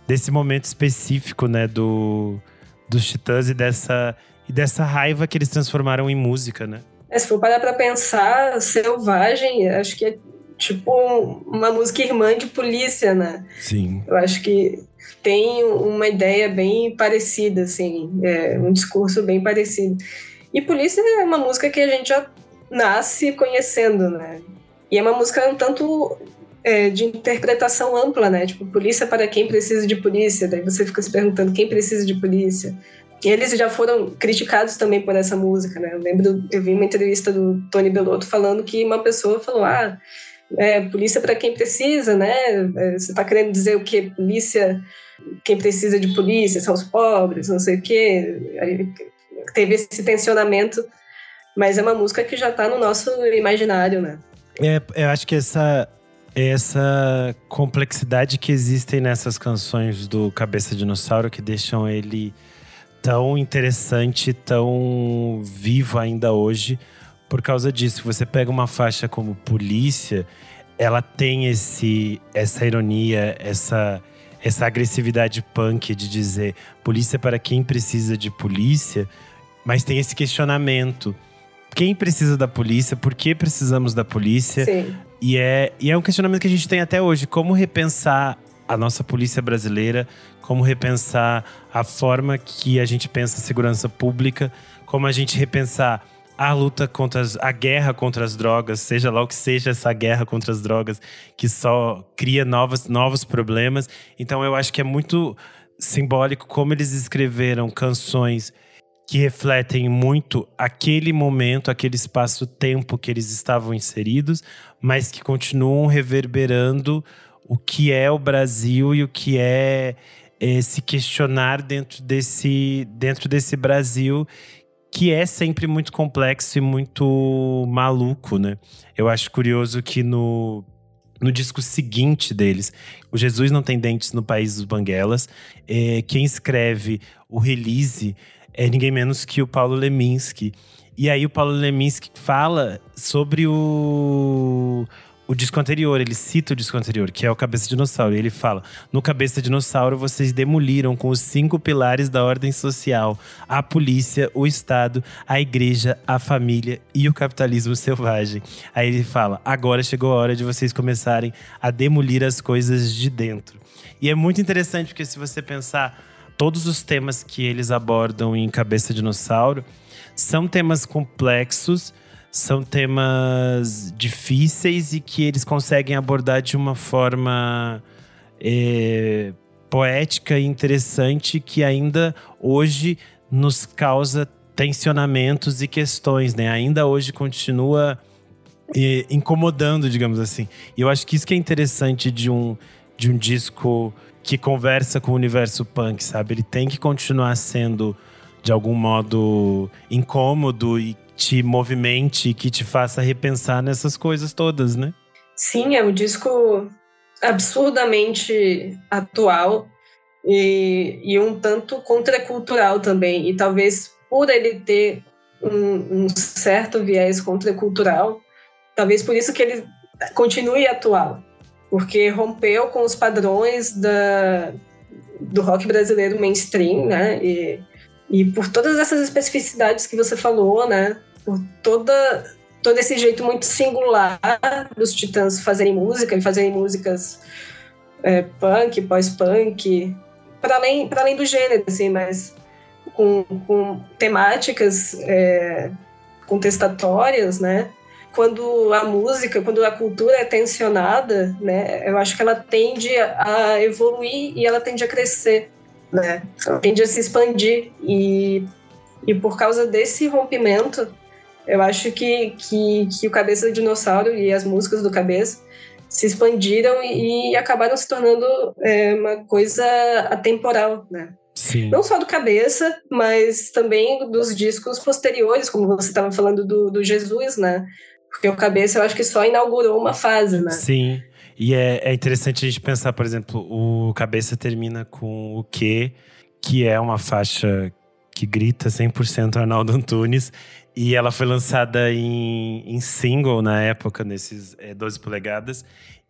desse momento específico, né, do, dos Titãs e dessa, e dessa raiva que eles transformaram em música, né? É, se for parar pra pensar, Selvagem, acho que é tipo uma música irmã de polícia, né? Sim. Eu acho que tem uma ideia bem parecida, assim, é, um discurso bem parecido. E Polícia é uma música que a gente já nasce conhecendo, né? E é uma música um tanto é, de interpretação ampla, né? Tipo, polícia para quem precisa de polícia. Daí você fica se perguntando quem precisa de polícia. E eles já foram criticados também por essa música, né? Eu lembro, eu vi uma entrevista do Tony Bellotto falando que uma pessoa falou: ah, é, polícia para quem precisa, né? É, você está querendo dizer o que? Polícia, quem precisa de polícia são os pobres, não sei o quê. Aí teve esse tensionamento, mas é uma música que já está no nosso imaginário, né? É, eu acho que essa essa complexidade que existem nessas canções do Cabeça Dinossauro que deixam ele tão interessante, tão vivo ainda hoje. Por causa disso, você pega uma faixa como Polícia, ela tem esse essa ironia, essa essa agressividade punk de dizer polícia para quem precisa de polícia, mas tem esse questionamento. Quem precisa da polícia? Por que precisamos da polícia? Sim. E é, e é um questionamento que a gente tem até hoje. Como repensar a nossa polícia brasileira? Como repensar a forma que a gente pensa a segurança pública? Como a gente repensar a luta contra as, a guerra contra as drogas, seja lá o que seja essa guerra contra as drogas, que só cria novos, novos problemas. Então eu acho que é muito simbólico como eles escreveram canções que refletem muito aquele momento, aquele espaço-tempo que eles estavam inseridos, mas que continuam reverberando o que é o Brasil e o que é, é se questionar dentro desse, dentro desse Brasil que é sempre muito complexo e muito maluco, né? Eu acho curioso que no, no disco seguinte deles, o Jesus Não Tem Dentes no País dos Banguelas, é, quem escreve o release é ninguém menos que o Paulo Leminski. E aí o Paulo Leminski fala sobre o o disco anterior, ele cita o disco anterior, que é o Cabeça de Dinossauro. E ele fala: No Cabeça de Dinossauro, vocês demoliram com os cinco pilares da ordem social: a polícia, o Estado, a igreja, a família e o capitalismo selvagem. Aí ele fala: agora chegou a hora de vocês começarem a demolir as coisas de dentro. E é muito interessante, porque se você pensar todos os temas que eles abordam em Cabeça Dinossauro, são temas complexos são temas difíceis e que eles conseguem abordar de uma forma é, poética e interessante que ainda hoje nos causa tensionamentos e questões, né? Ainda hoje continua é, incomodando, digamos assim. E eu acho que isso que é interessante de um, de um disco que conversa com o universo punk, sabe? Ele tem que continuar sendo de algum modo incômodo e te movimente, que te faça repensar nessas coisas todas, né? Sim, é um disco absurdamente atual e, e um tanto contracultural também. E talvez por ele ter um, um certo viés contracultural, talvez por isso que ele continue atual, porque rompeu com os padrões da, do rock brasileiro mainstream, né? E, e por todas essas especificidades que você falou, né? por toda todo esse jeito muito singular dos Titãs fazerem música e fazerem músicas é, punk, pós-punk, para além, além do gênero, assim, mas com, com temáticas é, contestatórias, né? Quando a música, quando a cultura é tensionada, né? Eu acho que ela tende a evoluir e ela tende a crescer, né? Ela tende a se expandir e, e por causa desse rompimento eu acho que, que, que o Cabeça do Dinossauro e as músicas do Cabeça se expandiram e, e acabaram se tornando é, uma coisa atemporal, né? Sim. Não só do Cabeça, mas também dos discos posteriores, como você estava falando do, do Jesus, né? Porque o Cabeça eu acho que só inaugurou uma fase, né? Sim. E é, é interessante a gente pensar, por exemplo, o Cabeça termina com o Que, que é uma faixa que grita 100% Arnaldo Antunes. E ela foi lançada em, em single na época, nesses é, 12 polegadas.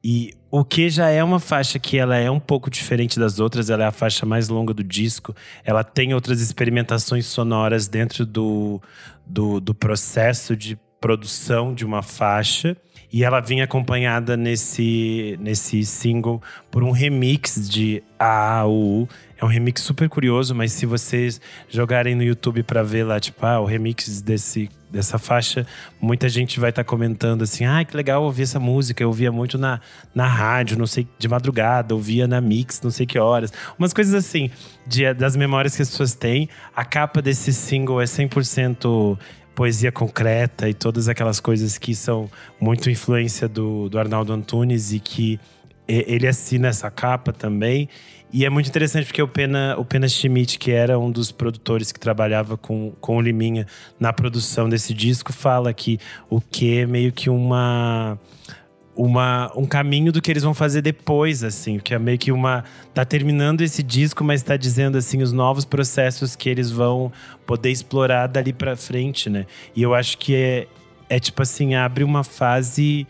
E o que já é uma faixa que ela é um pouco diferente das outras, ela é a faixa mais longa do disco. Ela tem outras experimentações sonoras dentro do, do, do processo de produção de uma faixa. E ela vinha acompanhada nesse, nesse single por um remix de AAU. É um remix super curioso, mas se vocês jogarem no YouTube para ver lá, tipo, ah, o remix desse, dessa faixa, muita gente vai estar tá comentando assim: ah, que legal ouvir essa música. Eu ouvia muito na, na rádio, não sei, de madrugada, ouvia na mix, não sei que horas. Umas coisas assim, de, das memórias que as pessoas têm. A capa desse single é 100% poesia concreta e todas aquelas coisas que são muito influência do, do Arnaldo Antunes e que ele assina essa capa também. E é muito interessante porque o Pena, o Pena Schmidt, que era um dos produtores que trabalhava com, com o Liminha na produção desse disco, fala que o que é meio que uma uma, um caminho do que eles vão fazer depois, assim, que é meio que uma. tá terminando esse disco, mas tá dizendo assim os novos processos que eles vão poder explorar dali para frente, né? E eu acho que é, é tipo assim, abre uma fase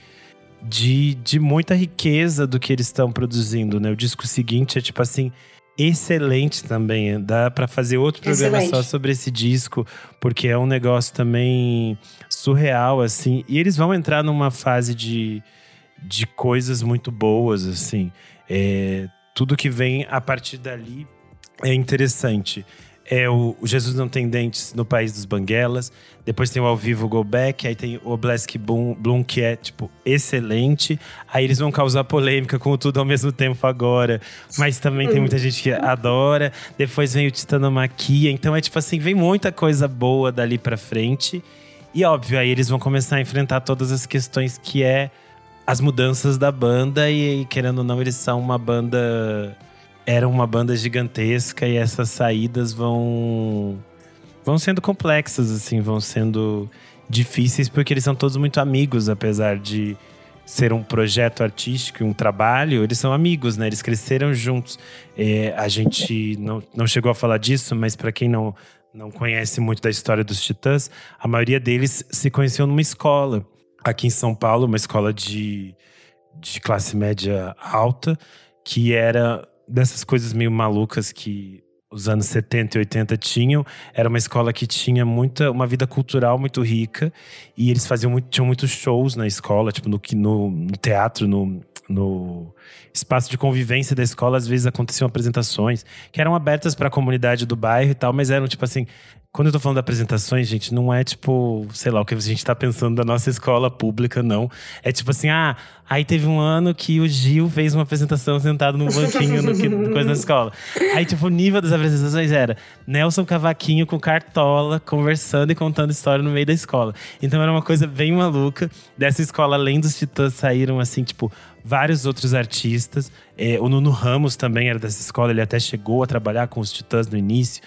de, de muita riqueza do que eles estão produzindo, né? O disco seguinte é tipo assim excelente também. Dá para fazer outro programa excelente. só sobre esse disco, porque é um negócio também surreal assim. E eles vão entrar numa fase de, de coisas muito boas assim. É, tudo que vem a partir dali é interessante é o, Jesus Não Tem Dentes no País dos Banguelas. Depois tem o Ao Vivo Go Back. Aí tem o Oblesk Bloom, Bloom, que é, tipo, excelente. Aí eles vão causar polêmica com tudo ao mesmo tempo agora. Mas também tem muita gente que adora. Depois vem o Titanomaquia. Então é tipo assim, vem muita coisa boa dali pra frente. E óbvio, aí eles vão começar a enfrentar todas as questões que é as mudanças da banda. E querendo ou não, eles são uma banda era uma banda gigantesca e essas saídas vão vão sendo complexas assim, vão sendo difíceis porque eles são todos muito amigos, apesar de ser um projeto artístico, um trabalho, eles são amigos, né? Eles cresceram juntos. É, a gente não, não chegou a falar disso, mas para quem não não conhece muito da história dos Titãs, a maioria deles se conheceu numa escola aqui em São Paulo, uma escola de, de classe média alta, que era dessas coisas meio malucas que os anos 70 e 80 tinham. Era uma escola que tinha muita, uma vida cultural muito rica. E eles faziam muito, tinham muitos shows na escola, tipo no, no, no teatro, no, no espaço de convivência da escola, às vezes aconteciam apresentações que eram abertas para a comunidade do bairro e tal, mas eram tipo assim, quando eu tô falando de apresentações, gente, não é tipo, sei lá, o que a gente tá pensando da nossa escola pública, não. É tipo assim, ah, aí teve um ano que o Gil fez uma apresentação sentado num banquinho no, no coisa da escola. Aí, tipo, o nível das apresentações era Nelson Cavaquinho com cartola, conversando e contando história no meio da escola. Então era uma coisa bem maluca. Dessa escola, além dos titãs, saíram assim, tipo, vários outros artistas. É, o Nuno Ramos também era dessa escola, ele até chegou a trabalhar com os titãs no início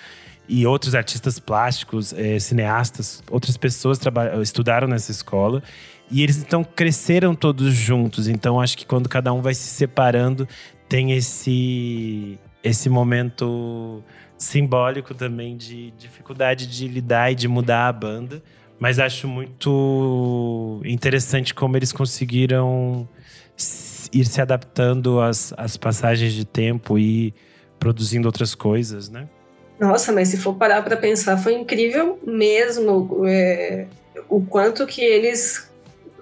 e outros artistas plásticos, é, cineastas, outras pessoas estudaram nessa escola. E eles então cresceram todos juntos. Então acho que quando cada um vai se separando, tem esse esse momento simbólico também de dificuldade de lidar e de mudar a banda. Mas acho muito interessante como eles conseguiram ir se adaptando às, às passagens de tempo e produzindo outras coisas, né? Nossa, mas se for parar para pensar, foi incrível mesmo é, o quanto que eles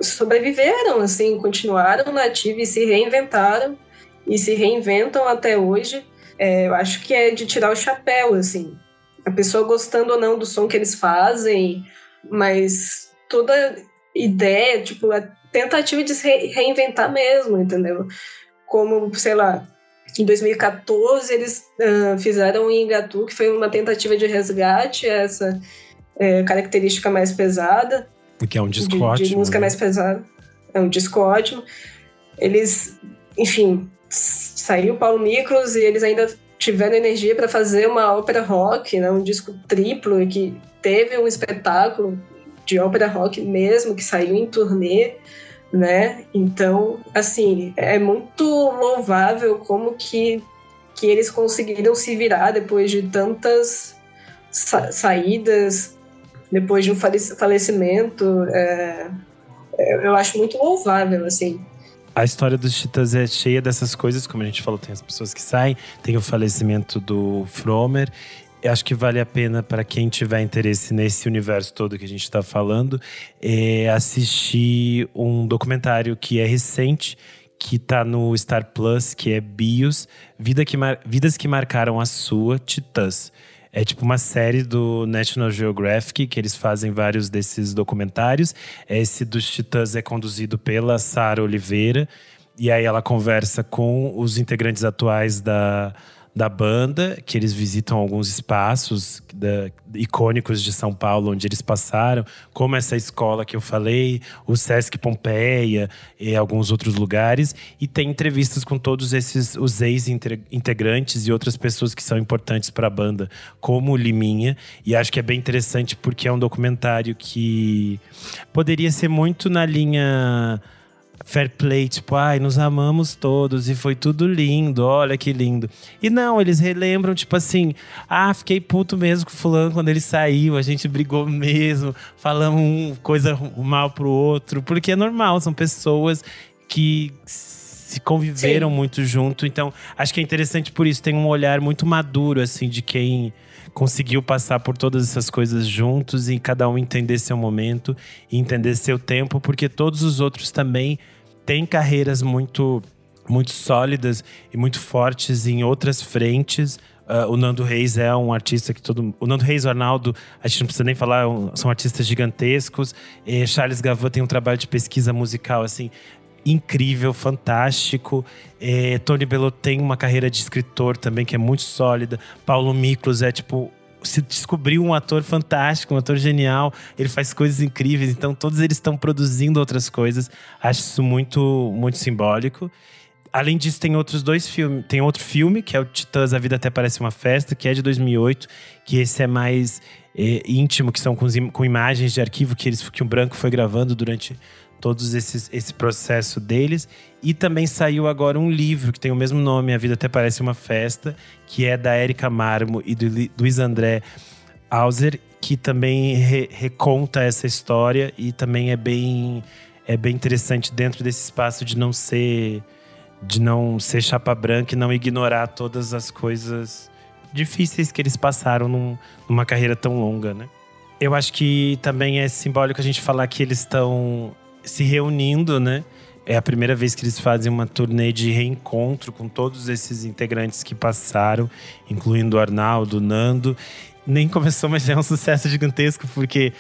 sobreviveram, assim, continuaram na ativa e se reinventaram e se reinventam até hoje. É, eu acho que é de tirar o chapéu, assim. A pessoa gostando ou não do som que eles fazem, mas toda ideia, tipo, a tentativa de se reinventar mesmo, entendeu? Como, sei lá, em 2014, eles uh, fizeram o Ingatu, que foi uma tentativa de resgate essa é, característica mais pesada. Porque é um disco de, ótimo. De música né? mais pesada. É um disco ótimo. Eles, enfim, saiu o Paulo Miklos e eles ainda tiveram energia para fazer uma ópera rock, né, um disco triplo, que teve um espetáculo de ópera rock mesmo, que saiu em turnê né? Então, assim, é muito louvável como que, que eles conseguiram se virar depois de tantas sa saídas, depois de um falecimento. É, é, eu acho muito louvável, assim. A história dos Titãs é cheia dessas coisas, como a gente falou, tem as pessoas que saem, tem o falecimento do Fromer eu acho que vale a pena para quem tiver interesse nesse universo todo que a gente está falando, é assistir um documentário que é recente, que está no Star Plus, que é Bios, Vida que Vidas que Marcaram a Sua, Titãs. É tipo uma série do National Geographic, que eles fazem vários desses documentários. Esse dos Titãs é conduzido pela Sara Oliveira. E aí ela conversa com os integrantes atuais da, da banda, que eles visitam alguns espaços da, icônicos de São Paulo, onde eles passaram, como essa escola que eu falei, o Sesc Pompeia e alguns outros lugares. E tem entrevistas com todos esses, os ex-integrantes e outras pessoas que são importantes para a banda, como o Liminha. E acho que é bem interessante porque é um documentário que poderia ser muito na linha fair play, tipo, ai, nos amamos todos e foi tudo lindo, olha que lindo. E não, eles relembram, tipo assim, ah, fiquei puto mesmo com o fulano quando ele saiu, a gente brigou mesmo, falamos coisa mal pro outro, porque é normal, são pessoas que se conviveram Sim. muito junto. Então, acho que é interessante por isso. Tem um olhar muito maduro, assim, de quem conseguiu passar por todas essas coisas juntos e cada um entender seu momento e entender seu tempo, porque todos os outros também têm carreiras muito muito sólidas e muito fortes em outras frentes. Uh, o Nando Reis é um artista que todo O Nando Reis e o Arnaldo, a gente não precisa nem falar, é são artistas gigantescos. E Charles Gavan tem um trabalho de pesquisa musical, assim, incrível, fantástico. É, Tony Bellot tem uma carreira de escritor também que é muito sólida. Paulo Miklos é tipo se descobriu um ator fantástico, um ator genial. Ele faz coisas incríveis. Então todos eles estão produzindo outras coisas. Acho isso muito muito simbólico. Além disso, tem outros dois filmes. Tem outro filme, que é o Titãs A Vida Até Parece Uma Festa, que é de 2008, que esse é mais é, íntimo, que são com, com, imagens de arquivo que, eles, que o Branco foi gravando durante todos esses, esse processo deles. E também saiu agora um livro que tem o mesmo nome, A Vida Até Parece Uma Festa, que é da Érica Marmo e do Luiz André Auser, que também re, reconta essa história e também é bem, é bem interessante dentro desse espaço de não ser de não ser chapa branca e não ignorar todas as coisas difíceis que eles passaram num, numa carreira tão longa, né? Eu acho que também é simbólico a gente falar que eles estão se reunindo, né? É a primeira vez que eles fazem uma turnê de reencontro com todos esses integrantes que passaram, incluindo o Arnaldo, o Nando. Nem começou, mas é um sucesso gigantesco, porque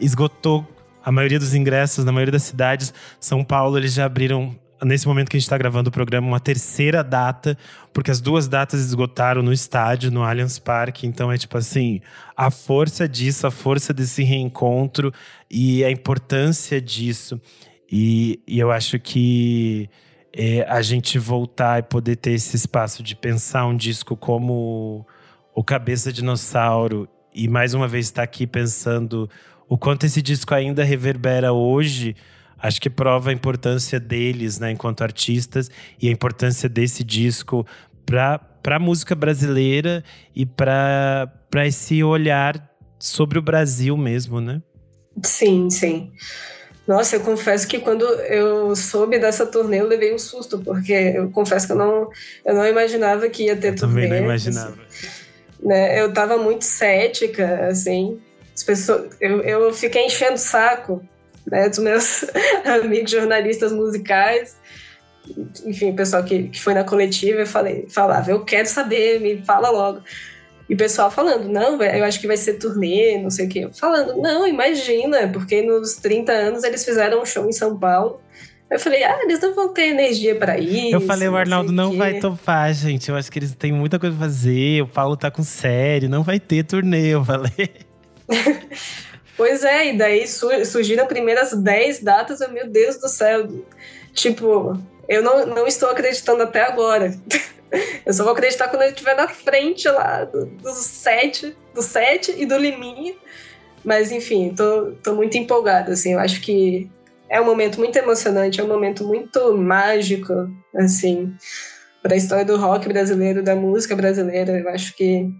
esgotou a maioria dos ingressos na maioria das cidades. São Paulo, eles já abriram nesse momento que a gente está gravando o programa, uma terceira data, porque as duas datas esgotaram no estádio, no Allianz Parque. Então é tipo assim, a força disso, a força desse reencontro e a importância disso. E, e eu acho que é, a gente voltar e poder ter esse espaço de pensar um disco como o Cabeça Dinossauro e mais uma vez estar tá aqui pensando o quanto esse disco ainda reverbera hoje acho que prova a importância deles, né, enquanto artistas e a importância desse disco para a música brasileira e para esse olhar sobre o Brasil mesmo, né? Sim, sim. Nossa, eu confesso que quando eu soube dessa turnê, eu levei um susto, porque eu confesso que eu não, eu não imaginava que ia ter eu turnê. Também não imaginava. Assim, né? Eu estava muito cética, assim. As pessoas, eu, eu fiquei enchendo o saco né, dos meus amigos jornalistas musicais, enfim, o pessoal que, que foi na coletiva, eu falei, falava, eu quero saber, me fala logo. E o pessoal falando, não, eu acho que vai ser turnê, não sei o quê. Falando, não, imagina, porque nos 30 anos eles fizeram um show em São Paulo. Eu falei, ah, eles não vão ter energia para isso. Eu falei, o Arnaldo não, não vai topar, gente. Eu acho que eles têm muita coisa pra fazer. O Paulo tá com série, não vai ter turnê, eu falei. Pois é, e daí surgiram as primeiras 10 datas, eu, meu Deus do céu. Tipo, eu não, não estou acreditando até agora. eu só vou acreditar quando ele estiver na frente lá do, do sete, do sete e do Liminha. Mas enfim, tô, tô muito empolgada, assim, eu acho que é um momento muito emocionante, é um momento muito mágico, assim, para a história do rock brasileiro, da música brasileira. Eu acho que,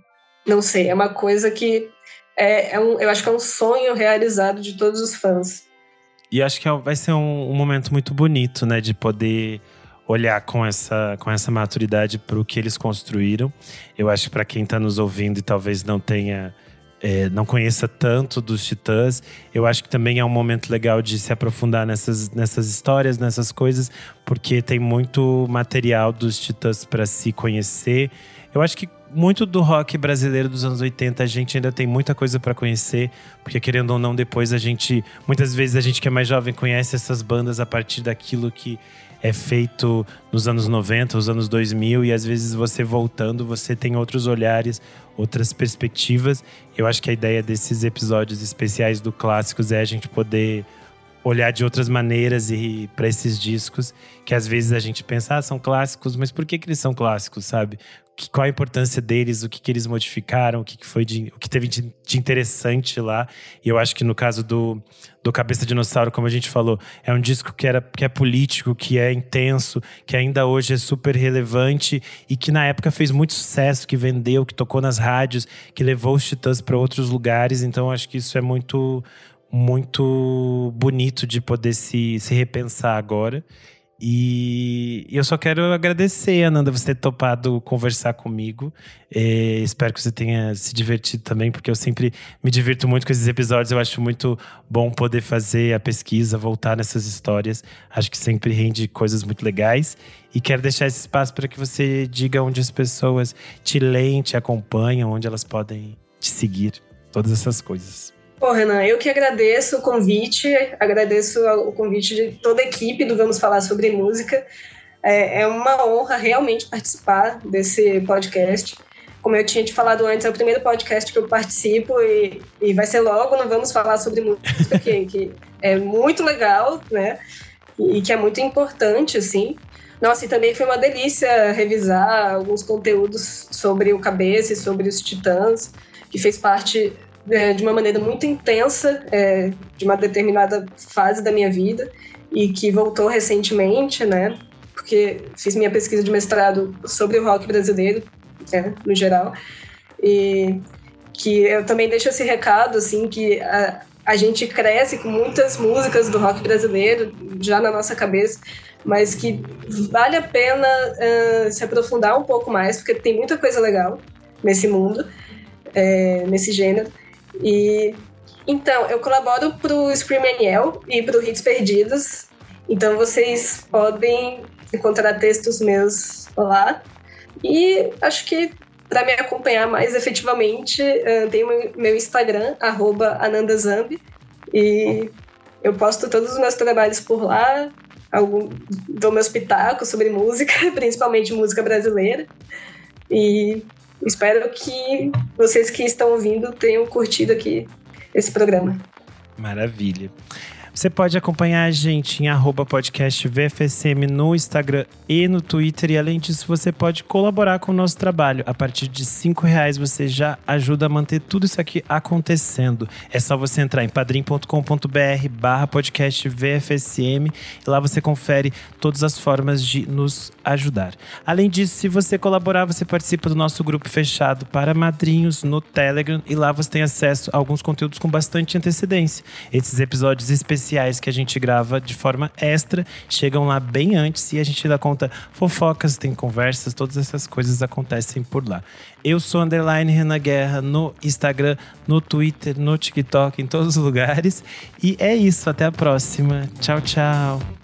não sei, é uma coisa que é, é um, eu acho que é um sonho realizado de todos os fãs. E acho que é vai ser um, um momento muito bonito, né, de poder olhar com essa, com essa maturidade para o que eles construíram. Eu acho que para quem está nos ouvindo e talvez não tenha é, não conheça tanto dos Titãs, eu acho que também é um momento legal de se aprofundar nessas, nessas histórias, nessas coisas, porque tem muito material dos Titãs para se conhecer. Eu acho que muito do rock brasileiro dos anos 80 a gente ainda tem muita coisa para conhecer, porque querendo ou não, depois a gente. Muitas vezes a gente que é mais jovem conhece essas bandas a partir daquilo que é feito nos anos 90, os anos 2000, e às vezes você voltando, você tem outros olhares, outras perspectivas. Eu acho que a ideia desses episódios especiais do Clássicos é a gente poder olhar de outras maneiras e para esses discos que às vezes a gente pensa, ah, são clássicos, mas por que, que eles são clássicos, sabe? Que, qual a importância deles, o que, que eles modificaram, o que, que foi de, o que teve de, de, interessante lá. E eu acho que no caso do, do Cabeça Dinossauro, como a gente falou, é um disco que, era, que é político, que é intenso, que ainda hoje é super relevante e que na época fez muito sucesso, que vendeu, que tocou nas rádios, que levou os Titãs para outros lugares. Então acho que isso é muito, muito bonito de poder se, se repensar agora. E eu só quero agradecer, Ananda, você ter topado conversar comigo. É, espero que você tenha se divertido também, porque eu sempre me divirto muito com esses episódios. Eu acho muito bom poder fazer a pesquisa, voltar nessas histórias. Acho que sempre rende coisas muito legais. E quero deixar esse espaço para que você diga onde as pessoas te leem, te acompanham, onde elas podem te seguir, todas essas coisas. Pô, Renan, eu que agradeço o convite, agradeço o convite de toda a equipe do Vamos Falar sobre Música. É, é uma honra realmente participar desse podcast. Como eu tinha te falado antes, é o primeiro podcast que eu participo e, e vai ser logo no Vamos Falar sobre Música, que, que é muito legal, né? E que é muito importante, assim. Nossa, e também foi uma delícia revisar alguns conteúdos sobre o Cabeça e sobre os Titãs, que fez parte é, de uma maneira muito intensa é, de uma determinada fase da minha vida e que voltou recentemente, né? Porque fiz minha pesquisa de mestrado sobre o rock brasileiro, é, no geral, e que eu também deixo esse recado, assim, que a, a gente cresce com muitas músicas do rock brasileiro já na nossa cabeça, mas que vale a pena uh, se aprofundar um pouco mais, porque tem muita coisa legal nesse mundo, é, nesse gênero. E então, eu colaboro para o Scream Aniel e para o Hits Perdidos. Então, vocês podem encontrar textos meus lá. E acho que para me acompanhar mais efetivamente, tem o meu Instagram, anandazambi. E eu posto todos os meus trabalhos por lá. Algum, dou meus pitacos sobre música, principalmente música brasileira. E Espero que vocês que estão ouvindo tenham curtido aqui esse programa. Maravilha. Você pode acompanhar a gente em arroba podcast VFSM no Instagram e no Twitter. E além disso, você pode colaborar com o nosso trabalho. A partir de cinco reais você já ajuda a manter tudo isso aqui acontecendo. É só você entrar em padrim.com.br barra podcast VFSM e lá você confere todas as formas de nos ajudar. Além disso, se você colaborar, você participa do nosso grupo fechado para madrinhos no Telegram e lá você tem acesso a alguns conteúdos com bastante antecedência. Esses episódios específicos especiais que a gente grava de forma extra, chegam lá bem antes e a gente dá conta fofocas, tem conversas, todas essas coisas acontecem por lá. Eu sou underline Renan Guerra no Instagram, no Twitter, no TikTok, em todos os lugares. E é isso, até a próxima. Tchau, tchau.